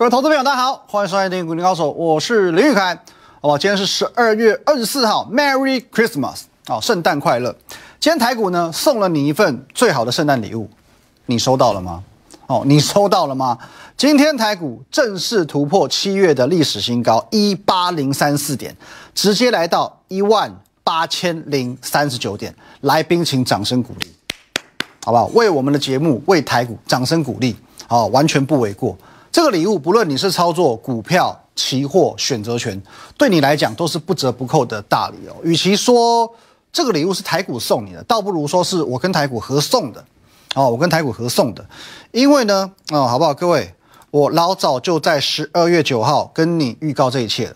各位投资朋友，大家好，欢迎收看《电影股林高手》，我是林玉凯。好吧，今天是十二月二十四号，Merry Christmas，好，圣诞快乐。今天台股呢送了你一份最好的圣诞礼物，你收到了吗？哦，你收到了吗？今天台股正式突破七月的历史新高一八零三四点，直接来到一万八千零三十九点。来宾请掌声鼓励，好不好？为我们的节目，为台股掌声鼓励，好，完全不为过。这个礼物，不论你是操作股票、期货、选择权，对你来讲都是不折不扣的大礼哦。与其说这个礼物是台股送你的，倒不如说是我跟台股合送的。哦，我跟台股合送的，因为呢，哦，好不好？各位，我老早就在十二月九号跟你预告这一切了，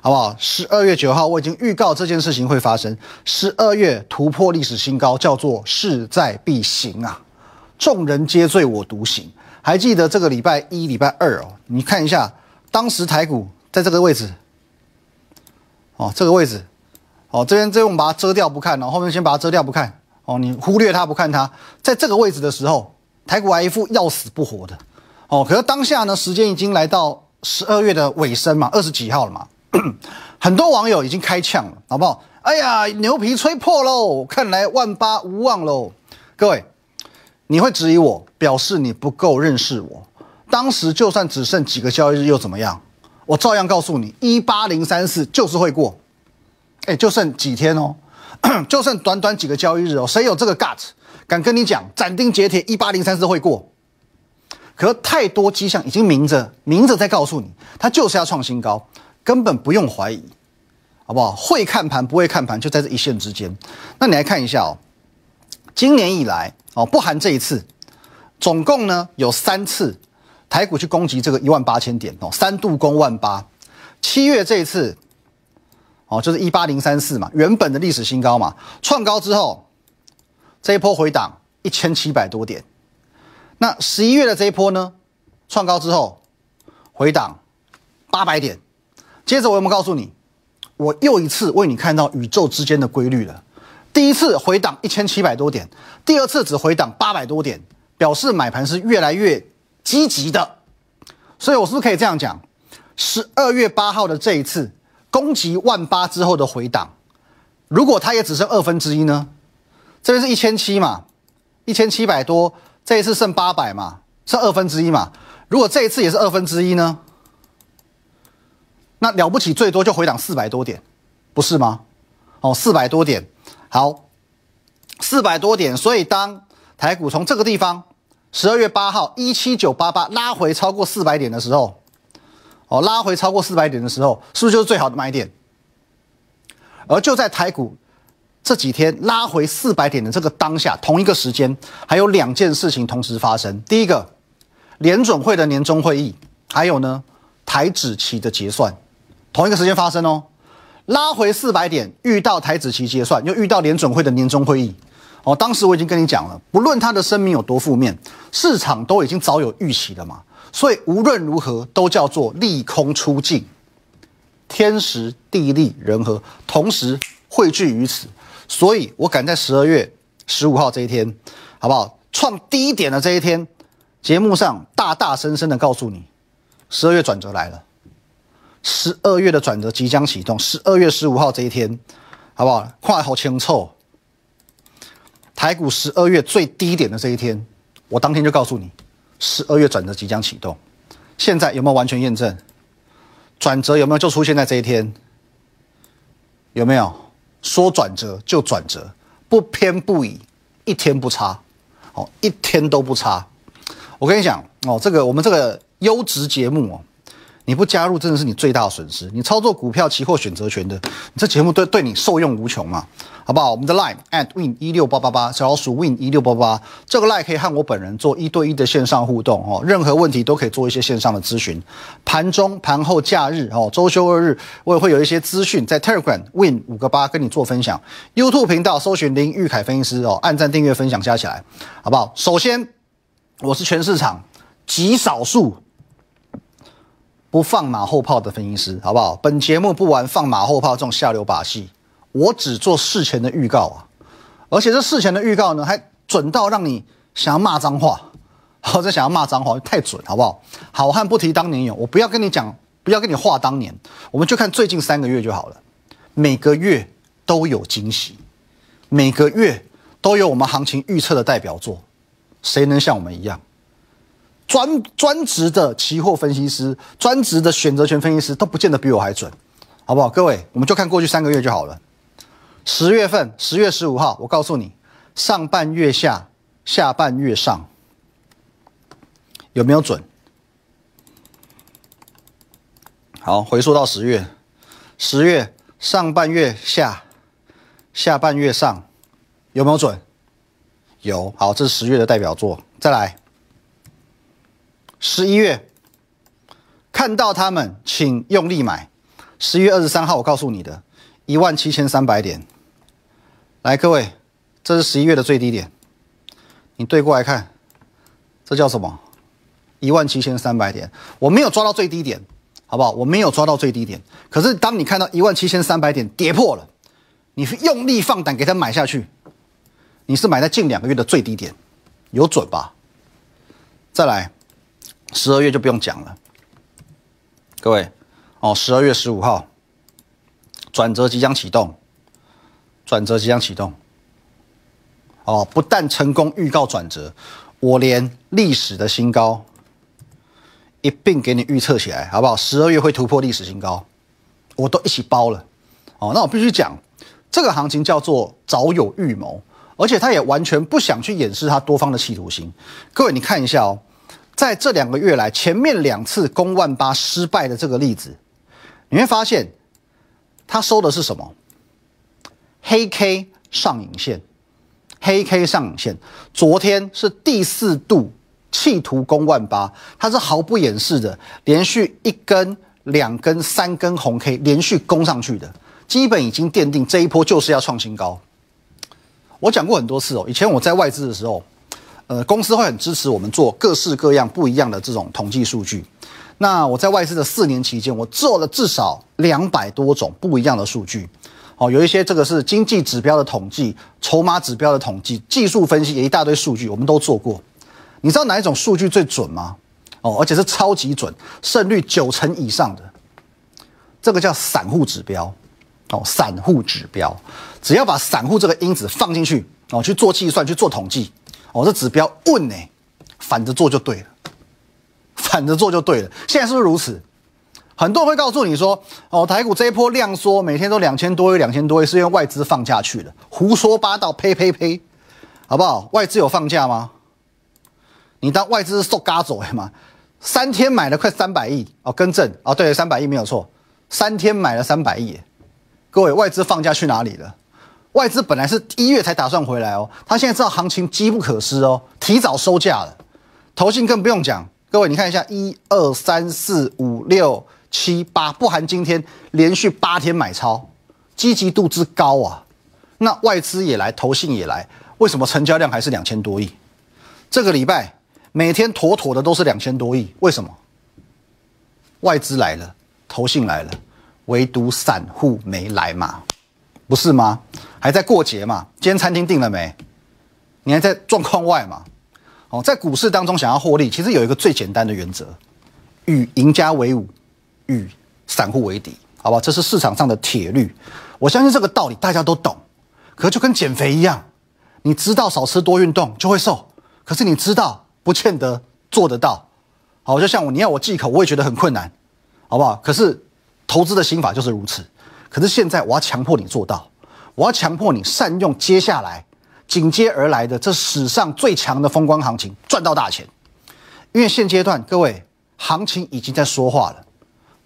好不好？十二月九号我已经预告这件事情会发生，十二月突破历史新高，叫做势在必行啊！众人皆醉我独醒。还记得这个礼拜一、礼拜二哦，你看一下，当时台股在这个位置，哦，这个位置，哦，这边这边我们把它遮掉不看哦，后面先把它遮掉不看。哦，你忽略它不看它，在这个位置的时候，台股还一副要死不活的。哦，可是当下呢，时间已经来到十二月的尾声嘛，二十几号了嘛，很多网友已经开呛了，好不好？哎呀，牛皮吹破喽，看来万八无望喽。各位，你会质疑我，表示你不够认识我。当时就算只剩几个交易日又怎么样？我照样告诉你，一八零三四就是会过。哎，就剩几天哦。就剩短短几个交易日哦，谁有这个 gut 敢跟你讲斩钉截铁一八零三四会过？可太多迹象已经明着明着在告诉你，它就是要创新高，根本不用怀疑，好不好？会看盘不会看盘就在这一线之间。那你来看一下哦，今年以来哦，不含这一次，总共呢有三次台股去攻击这个一万八千点哦，三度攻万八。七月这一次。哦，就是一八零三四嘛，原本的历史新高嘛，创高之后，这一波回档一千七百多点。那十一月的这一波呢，创高之后回档八百点。接着我有没有告诉你，我又一次为你看到宇宙之间的规律了？第一次回档一千七百多点，第二次只回档八百多点，表示买盘是越来越积极的。所以我是不是可以这样讲？十二月八号的这一次。攻击万八之后的回档，如果它也只剩二分之一呢？这边是一千七嘛，一千七百多，这一次剩八百嘛，剩二分之一嘛。如果这一次也是二分之一呢？那了不起，最多就回档四百多点，不是吗？哦，四百多点，好，四百多点。所以当台股从这个地方十二月八号一七九八八拉回超过四百点的时候。哦，拉回超过四百点的时候，是不是就是最好的买点？而就在台股这几天拉回四百点的这个当下，同一个时间还有两件事情同时发生。第一个，联准会的年终会议，还有呢台指期的结算，同一个时间发生哦。拉回四百点，遇到台子期结算，又遇到联准会的年终会议。哦，当时我已经跟你讲了，不论他的声明有多负面，市场都已经早有预期了嘛。所以无论如何都叫做利空出尽，天时地利人和同时汇聚于此，所以我赶在十二月十五号这一天，好不好？创低点的这一天，节目上大大声声的告诉你，十二月转折来了，十二月的转折即将启动。十二月十五号这一天，好不好？快好清楚，台股十二月最低点的这一天，我当天就告诉你。十二月转折即将启动，现在有没有完全验证？转折有没有就出现在这一天？有没有说转折就转折，不偏不倚，一天不差，哦，一天都不差。我跟你讲哦，这个我们这个优质节目哦。你不加入真的是你最大的损失。你操作股票、期货、选择权的，你这节目对对你受用无穷嘛？好不好？我们的 line at win 一六八八八，小老鼠 win 一六八八，这个 line 可以和我本人做一对一的线上互动哦。任何问题都可以做一些线上的咨询。盘中、盘后、假日哦，周休二日，我也会有一些资讯在 Telegram win 五个八跟你做分享。YouTube 频道搜寻林玉凯分析师哦，按赞、订阅、分享加起来，好不好？首先，我是全市场极少数。不放马后炮的分析师，好不好？本节目不玩放马后炮这种下流把戏，我只做事前的预告啊！而且这事前的预告呢，还准到让你想要骂脏话，或者想要骂脏话，太准好不好？好汉不提当年勇，我不要跟你讲，不要跟你话当年，我们就看最近三个月就好了。每个月都有惊喜，每个月都有我们行情预测的代表作。谁能像我们一样，专专职的期货分析师、专职的选择权分析师都不见得比我还准，好不好？各位，我们就看过去三个月就好了。十月份，十月十五号，我告诉你，上半月下，下半月上。有没有准？好，回溯到十月，十月上半月下，下半月上，有没有准？有。好，这是十月的代表作。再来，十一月，看到他们，请用力买。十一月二十三号，我告诉你的，一万七千三百点。来，各位，这是十一月的最低点，你对过来看，这叫什么？一万七千三百点，我没有抓到最低点，好不好？我没有抓到最低点。可是当你看到一万七千三百点跌破了，你用力放胆给它买下去，你是买在近两个月的最低点，有准吧？再来，十二月就不用讲了，各位哦，十二月十五号，转折即将启动，转折即将启动，哦，不但成功预告转折，我连历史的新高。一并给你预测起来，好不好？十二月会突破历史新高，我都一起包了。哦，那我必须讲，这个行情叫做早有预谋，而且他也完全不想去掩饰他多方的企图心。各位，你看一下哦，在这两个月来，前面两次攻万八失败的这个例子，你会发现，他收的是什么？黑 K 上影线，黑 K 上影线，昨天是第四度。企图攻万八，它是毫不掩饰的，连续一根、两根、三根红 K 连续攻上去的，基本已经奠定这一波就是要创新高。我讲过很多次哦，以前我在外资的时候，呃，公司会很支持我们做各式各样不一样的这种统计数据。那我在外资的四年期间，我做了至少两百多种不一样的数据。哦，有一些这个是经济指标的统计、筹码指标的统计、技术分析，也一大堆数据，我们都做过。你知道哪一种数据最准吗？哦，而且是超级准，胜率九成以上的，这个叫散户指标。哦，散户指标，只要把散户这个因子放进去，哦，去做计算，去做统计，哦，这指标问呢，反着做就对了，反着做就对了。现在是不是如此？很多人会告诉你说，哦，台股这一波量缩，每天都两千多亿，两千多亿，是因为外资放假去了，胡说八道，呸呸呸，好不好？外资有放假吗？你当外资是受嘎走嘛？三天买了快三百亿哦，更正哦，对，三百亿没有错，三天买了三百亿。各位，外资放假去哪里了？外资本来是一月才打算回来哦，他现在知道行情机不可失哦，提早收价了。投信更不用讲，各位你看一下，一二三四五六七八，不含今天连续八天买超，积极度之高啊！那外资也来，投信也来，为什么成交量还是两千多亿？这个礼拜。每天妥妥的都是两千多亿，为什么？外资来了，投信来了，唯独散户没来嘛？不是吗？还在过节嘛？今天餐厅订了没？你还在状况外嘛？哦，在股市当中想要获利，其实有一个最简单的原则：与赢家为伍，与散户为敌，好吧？这是市场上的铁律。我相信这个道理大家都懂。可就跟减肥一样，你知道少吃多运动就会瘦，可是你知道。不见得做得到，好，就像我，你要我忌口，我也觉得很困难，好不好？可是投资的心法就是如此。可是现在我要强迫你做到，我要强迫你善用接下来紧接而来的这史上最强的风光行情，赚到大钱。因为现阶段各位行情已经在说话了，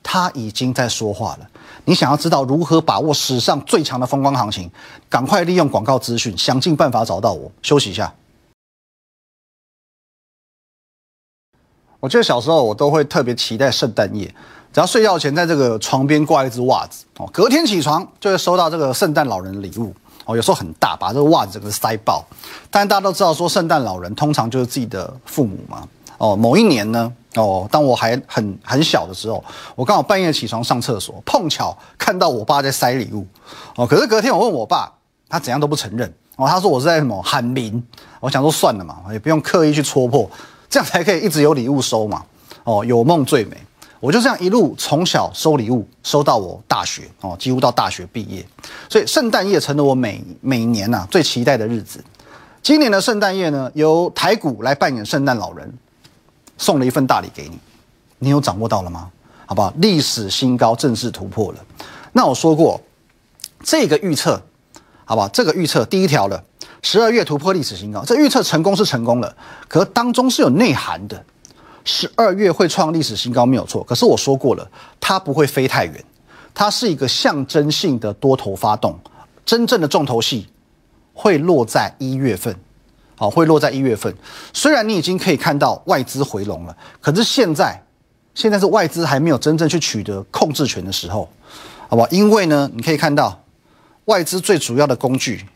它已经在说话了。你想要知道如何把握史上最强的风光行情，赶快利用广告资讯，想尽办法找到我。休息一下。我记得小时候，我都会特别期待圣诞夜，只要睡觉前在这个床边挂一只袜子哦，隔天起床就会收到这个圣诞老人的礼物哦，有时候很大，把这个袜子整个塞爆。但大家都知道说，圣诞老人通常就是自己的父母嘛哦。某一年呢哦，当我还很很小的时候，我刚好半夜起床上厕所，碰巧看到我爸在塞礼物哦。可是隔天我问我爸，他怎样都不承认哦，他说我是在什么喊名。我想说算了嘛，也不用刻意去戳破。这样才可以一直有礼物收嘛。哦，有梦最美。我就这样一路从小收礼物，收到我大学哦，几乎到大学毕业。所以圣诞夜成了我每每年呐最期待的日子。今年的圣诞夜呢，由台股来扮演圣诞老人，送了一份大礼给你，你有掌握到了吗？好不好？历史新高正式突破了。那我说过，这个预测，好不好？这个预测第一条了，十二月突破历史新高，这预测成功是成功了，可当中是有内涵的。十二月会创历史新高没有错，可是我说过了，它不会飞太远，它是一个象征性的多头发动，真正的重头戏会落在一月份，好，会落在一月份。虽然你已经可以看到外资回笼了，可是现在。现在是外资还没有真正去取得控制权的时候，好不好？因为呢，你可以看到外资最主要的工具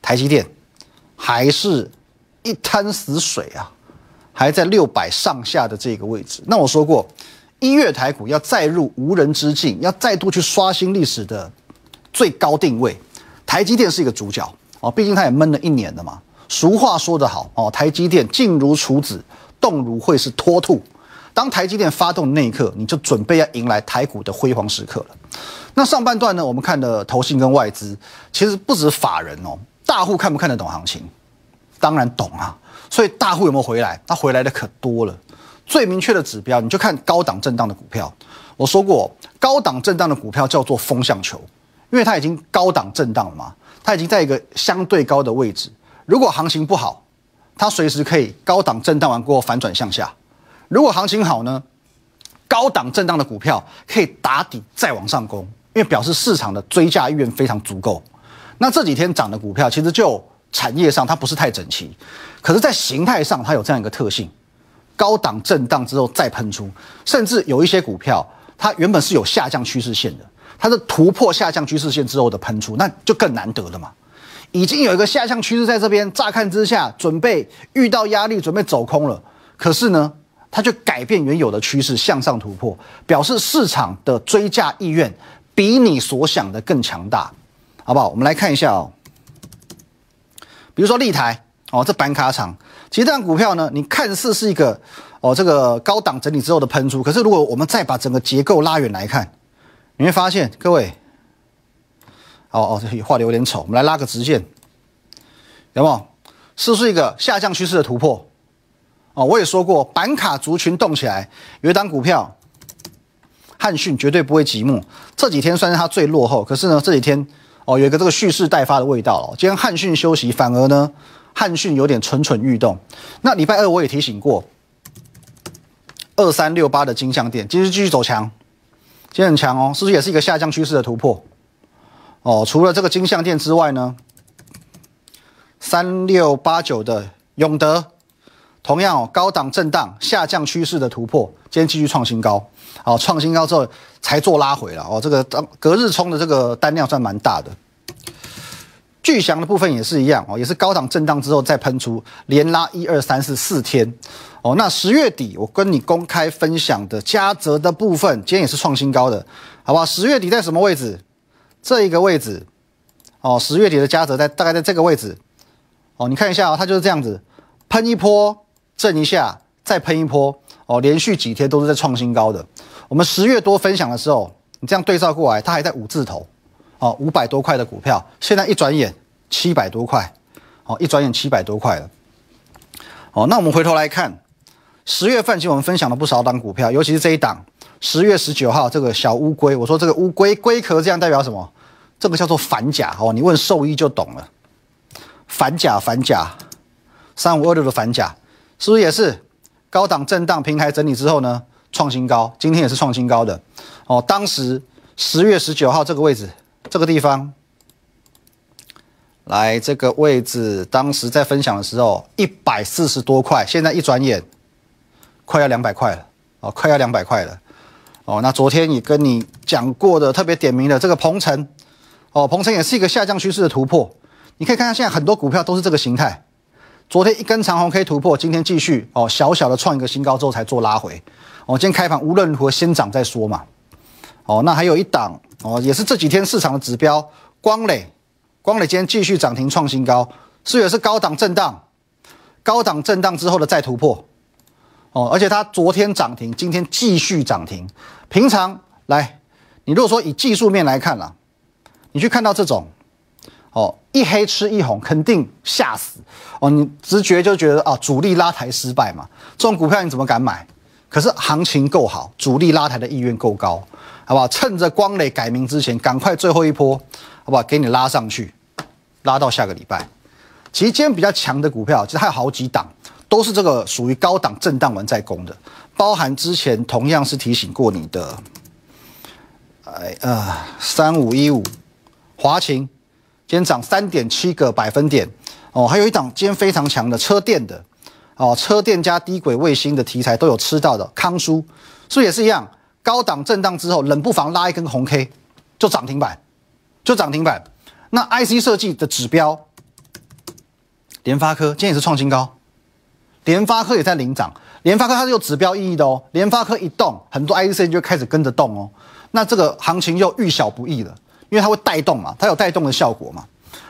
台积电还是一滩死水啊，还在六百上下的这个位置。那我说过，一月台股要再入无人之境，要再度去刷新历史的最高定位，台积电是一个主角哦，毕竟它也闷了一年了嘛。俗话说得好哦，台积电静如处子，动如会是脱兔。当台积电发动那一刻，你就准备要迎来台股的辉煌时刻了。那上半段呢？我们看的投信跟外资，其实不止法人哦，大户看不看得懂行情？当然懂啊。所以大户有没有回来？他回来的可多了。最明确的指标，你就看高档震荡的股票。我说过，高档震荡的股票叫做风向球，因为它已经高档震荡了嘛，它已经在一个相对高的位置。如果行情不好，它随时可以高档震荡完过后反转向下。如果行情好呢，高档震荡的股票可以打底再往上攻，因为表示市场的追价意愿非常足够。那这几天涨的股票，其实就产业上它不是太整齐，可是，在形态上它有这样一个特性：高档震荡之后再喷出，甚至有一些股票，它原本是有下降趋势线的，它是突破下降趋势线之后的喷出，那就更难得了嘛。已经有一个下降趋势在这边，乍看之下准备遇到压力，准备走空了，可是呢？它就改变原有的趋势，向上突破，表示市场的追价意愿比你所想的更强大，好不好？我们来看一下哦，比如说立台哦，这板卡厂，其实这张股票呢，你看似是一个哦这个高档整理之后的喷出，可是如果我们再把整个结构拉远来看，你会发现，各位，哦哦，这画的有点丑，我们来拉个直线，有没有？是不是一个下降趋势的突破？哦，我也说过，板卡族群动起来，有一档股票，汉讯绝对不会寂寞。这几天算是它最落后，可是呢，这几天哦，有一个这个蓄势待发的味道哦。今天汉讯休息，反而呢，汉讯有点蠢蠢欲动。那礼拜二我也提醒过，二三六八的金相店，今日继续走强，今天很强哦，是不是也是一个下降趋势的突破？哦，除了这个金相店之外呢，三六八九的永德。同样哦，高档震荡下降趋势的突破，今天继续创新高，好，创新高之后才做拉回了哦。这个当隔日冲的这个单量算蛮大的。巨翔的部分也是一样哦，也是高档震荡之后再喷出，连拉一二三四四天哦。那十月底我跟你公开分享的嘉泽的部分，今天也是创新高的，好吧？十月底在什么位置？这一个位置哦，十月底的嘉泽在大概在这个位置哦。你看一下哦，它就是这样子喷一波。震一下，再喷一波哦，连续几天都是在创新高的。我们十月多分享的时候，你这样对照过来，它还在五字头哦，五百多块的股票，现在一转眼七百多块，哦，一转眼七百多块了。哦，那我们回头来看，十月份其实我们分享了不少档股票，尤其是这一档，十月十九号这个小乌龟，我说这个乌龟龟壳这样代表什么？这个叫做反甲哦，你问兽医就懂了。反甲反甲，三五二六的反甲。是不是也是高档震荡平台整理之后呢？创新高，今天也是创新高的哦。当时十月十九号这个位置，这个地方，来这个位置，当时在分享的时候一百四十多块，现在一转眼快要两百块了哦，快要两百块了哦。那昨天也跟你讲过的特别点名的这个鹏程哦，鹏程也是一个下降趋势的突破，你可以看看现在很多股票都是这个形态。昨天一根长红 K 突破，今天继续哦，小小的创一个新高之后才做拉回。哦，今天开盘无论如何先涨再说嘛。哦，那还有一档哦，也是这几天市场的指标，光磊，光磊今天继续涨停创新高，是也是高档震荡，高档震荡之后的再突破，哦，而且它昨天涨停，今天继续涨停。平常来，你如果说以技术面来看啦，你去看到这种，哦，一黑吃一红，肯定吓死哦。你直觉就觉得啊，主力拉抬失败嘛，这种股票你怎么敢买？可是行情够好，主力拉抬的意愿够高，好不好？趁着光磊改名之前，赶快最后一波，好不好？给你拉上去，拉到下个礼拜。其实今天比较强的股票，其实还有好几档，都是这个属于高档震荡完再攻的，包含之前同样是提醒过你的，哎呃三五一五华勤，今天涨三点七个百分点哦，还有一档今天非常强的车电的。哦，车电加低轨卫星的题材都有吃到的，康舒是不也是一样？高档震荡之后，冷不防拉一根红 K，就涨停板，就涨停板。那 IC 设计的指标，联发科今天也是创新高，联发科也在领涨。联发科它是有指标意义的哦，联发科一动，很多 IC 就开始跟着动哦。那这个行情又遇小不易了，因为它会带动嘛，它有带动的效果嘛。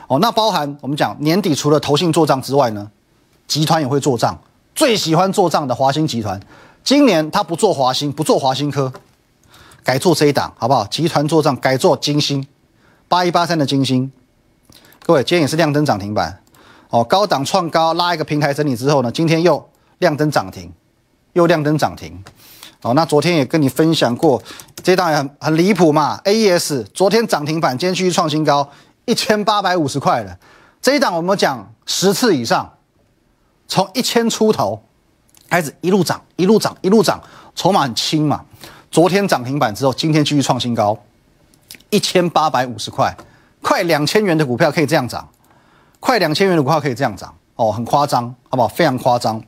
哦，那包含我们讲年底除了投信做账之外呢？集团也会做账，最喜欢做账的华兴集团，今年它不做华兴，不做华兴科，改做这一档，好不好？集团做账改做金星，八一八三的金星，各位今天也是亮灯涨停板，哦，高档创高拉一个平台整理之后呢，今天又亮灯涨停，又亮灯涨停，哦，那昨天也跟你分享过，这档也很很离谱嘛，AES 昨天涨停板，今天继续创新高，一千八百五十块了，这一档我们讲十次以上。从一千出头开始一路涨，一路涨，一路涨，筹码很轻嘛。昨天涨停板之后，今天继续创新高，一千八百五十块，快两千元的股票可以这样涨，快两千元的股票可以这样涨哦，很夸张，好不好？非常夸张。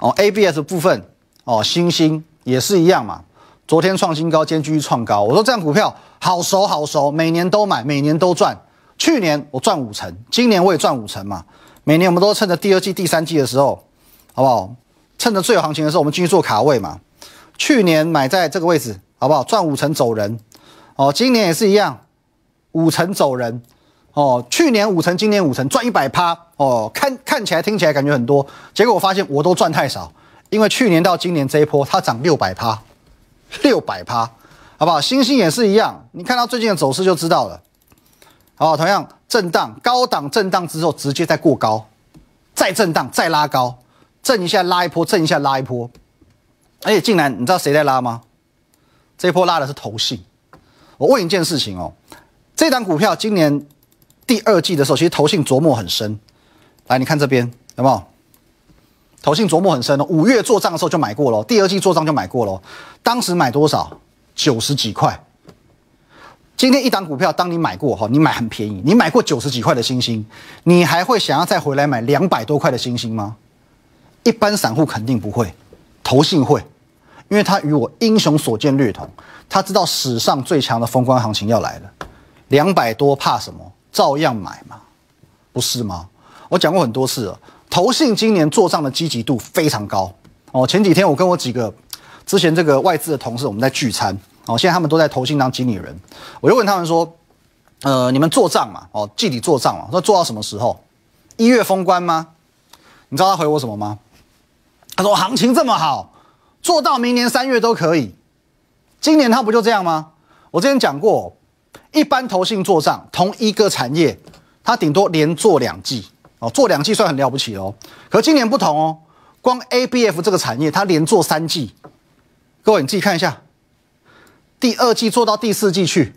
哦，ABS 部分哦，星星也是一样嘛。昨天创新高，今天继续创高。我说这样股票好熟好熟，每年都买，每年都赚。去年我赚五成，今年我也赚五成嘛。每年我们都趁着第二季、第三季的时候，好不好？趁着最有行情的时候，我们继续做卡位嘛。去年买在这个位置，好不好？赚五成走人，哦，今年也是一样，五成走人，哦，去年五成，今年五成，赚一百趴，哦，看看起来、听起来感觉很多，结果我发现我都赚太少，因为去年到今年这一波它涨六百趴，六百趴，好不好？星星也是一样，你看到最近的走势就知道了。好，同样震荡高档震荡之后，直接再过高，再震荡再拉高，震一下拉一波，震一下拉一波，而且竟然你知道谁在拉吗？这一波拉的是投信。我问一件事情哦，这档股票今年第二季的时候，其实投信琢磨很深。来，你看这边有没有？投信琢磨很深哦，五月做账的时候就买过了，第二季做账就买过了，当时买多少？九十几块。今天一档股票，当你买过哈，你买很便宜，你买过九十几块的星星，你还会想要再回来买两百多块的星星吗？一般散户肯定不会，投信会，因为他与我英雄所见略同，他知道史上最强的风光行情要来了，两百多怕什么？照样买嘛，不是吗？我讲过很多次了，投信今年做账的积极度非常高哦。前几天我跟我几个之前这个外资的同事，我们在聚餐。哦，现在他们都在投信当经理人，我就问他们说，呃，你们做账嘛？哦，季底做账嘛？说做到什么时候？一月封关吗？你知道他回我什么吗？他说行情这么好，做到明年三月都可以。今年他不就这样吗？我之前讲过，一般投信做账，同一个产业，他顶多连做两季，哦，做两季算很了不起哦。可今年不同哦，光 ABF 这个产业，它连做三季。各位你自己看一下。第二季做到第四季去，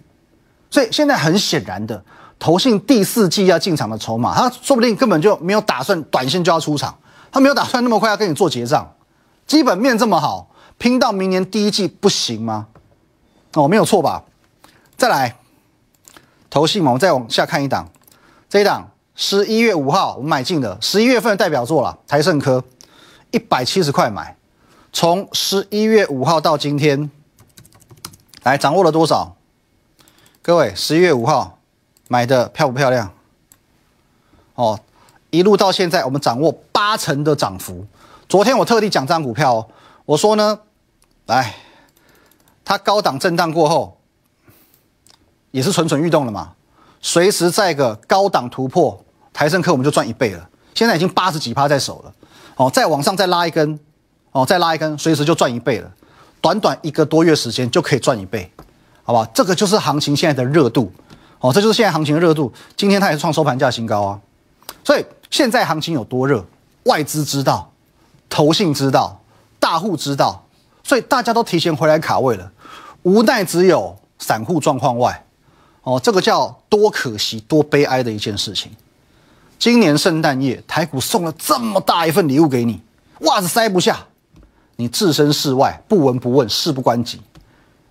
所以现在很显然的，投信第四季要进场的筹码，他说不定根本就没有打算短线就要出场，他没有打算那么快要跟你做结账，基本面这么好，拼到明年第一季不行吗？哦，没有错吧？再来，投信嘛，我们再往下看一档，这一档十一月五号我们买进的，十一月份的代表作了，台盛科，一百七十块买，从十一月五号到今天。来，掌握了多少？各位，十一月五号买的漂不漂亮？哦，一路到现在，我们掌握八成的涨幅。昨天我特地讲这张股票，我说呢，来，它高档震荡过后，也是蠢蠢欲动了嘛，随时在一个高档突破，台盛科我们就赚一倍了。现在已经八十几趴在手了，哦，再往上再拉一根，哦，再拉一根，随时就赚一倍了，短短一个多月时间就可以赚一倍，好不好？这个就是行情现在的热度，哦，这就是现在行情的热度。今天它也是创收盘价新高啊，所以现在行情有多热，外资知道，投信知道，大户知道，所以大家都提前回来卡位了，无奈只有散户状况外。哦，这个叫多可惜、多悲哀的一件事情。今年圣诞夜，台股送了这么大一份礼物给你，袜子塞不下，你置身事外，不闻不问，事不关己。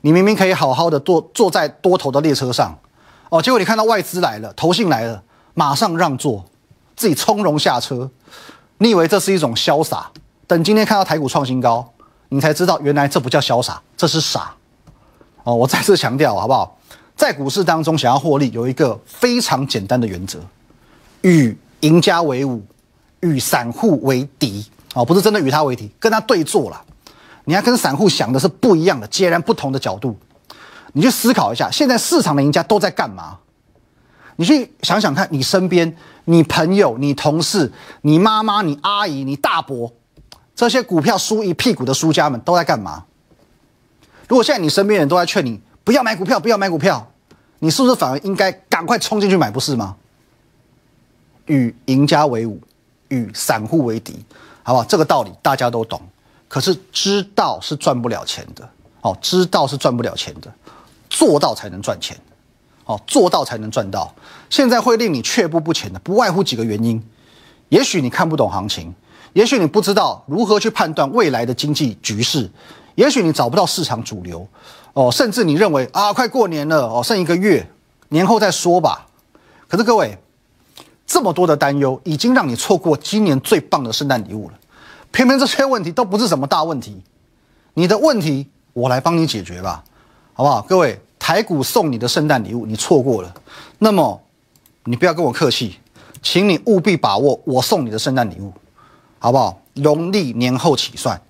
你明明可以好好的坐坐在多头的列车上，哦，结果你看到外资来了，投信来了，马上让座，自己从容下车。你以为这是一种潇洒？等今天看到台股创新高，你才知道原来这不叫潇洒，这是傻。哦，我再次强调，好不好？在股市当中，想要获利，有一个非常简单的原则：与赢家为伍，与散户为敌。哦，不是真的与他为敌，跟他对坐了。你要跟散户想的是不一样的，截然不同的角度。你去思考一下，现在市场的赢家都在干嘛？你去想想看，你身边、你朋友、你同事、你妈妈、你阿姨、你大伯，这些股票输一屁股的输家们都在干嘛？如果现在你身边人都在劝你。不要买股票，不要买股票，你是不是反而应该赶快冲进去买，不是吗？与赢家为伍，与散户为敌，好不好？这个道理大家都懂，可是知道是赚不了钱的，哦，知道是赚不了钱的，做到才能赚钱，哦，做到才能赚到。现在会令你却步不前的，不外乎几个原因。也许你看不懂行情，也许你不知道如何去判断未来的经济局势，也许你找不到市场主流。哦，甚至你认为啊，快过年了哦，剩一个月，年后再说吧。可是各位，这么多的担忧，已经让你错过今年最棒的圣诞礼物了。偏偏这些问题都不是什么大问题，你的问题我来帮你解决吧，好不好？各位，台股送你的圣诞礼物你错过了，那么你不要跟我客气，请你务必把握我送你的圣诞礼物，好不好？农历年后起算。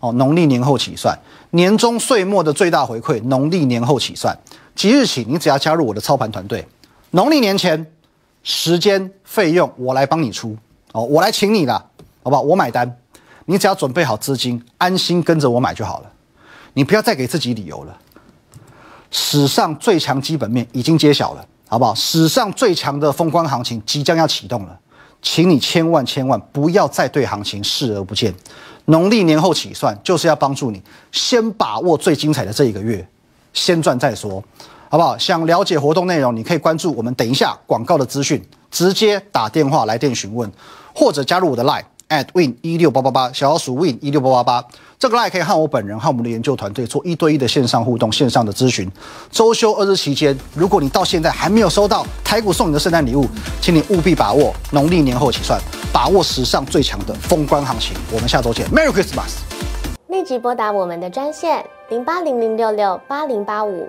哦，农历年后起算，年终岁末的最大回馈，农历年后起算，即日起，你只要加入我的操盘团队，农历年前，时间费用我来帮你出，哦，我来请你了，好不好？我买单，你只要准备好资金，安心跟着我买就好了，你不要再给自己理由了。史上最强基本面已经揭晓了，好不好？史上最强的风光行情即将要启动了，请你千万千万不要再对行情视而不见。农历年后起算，就是要帮助你先把握最精彩的这一个月，先赚再说，好不好？想了解活动内容，你可以关注我们等一下广告的资讯，直接打电话来电询问，或者加入我的 line at win 一六八八八，小老鼠 win 一六八八八。这个 line 可以和我本人和我们的研究团队做一对一的线上互动、线上的咨询。周休二日期间，如果你到现在还没有收到台股送你的圣诞礼物，请你务必把握农历年后起算。把握史上最强的封关行情，我们下周见，Merry Christmas！立即拨打我们的专线零八零零六六八零八五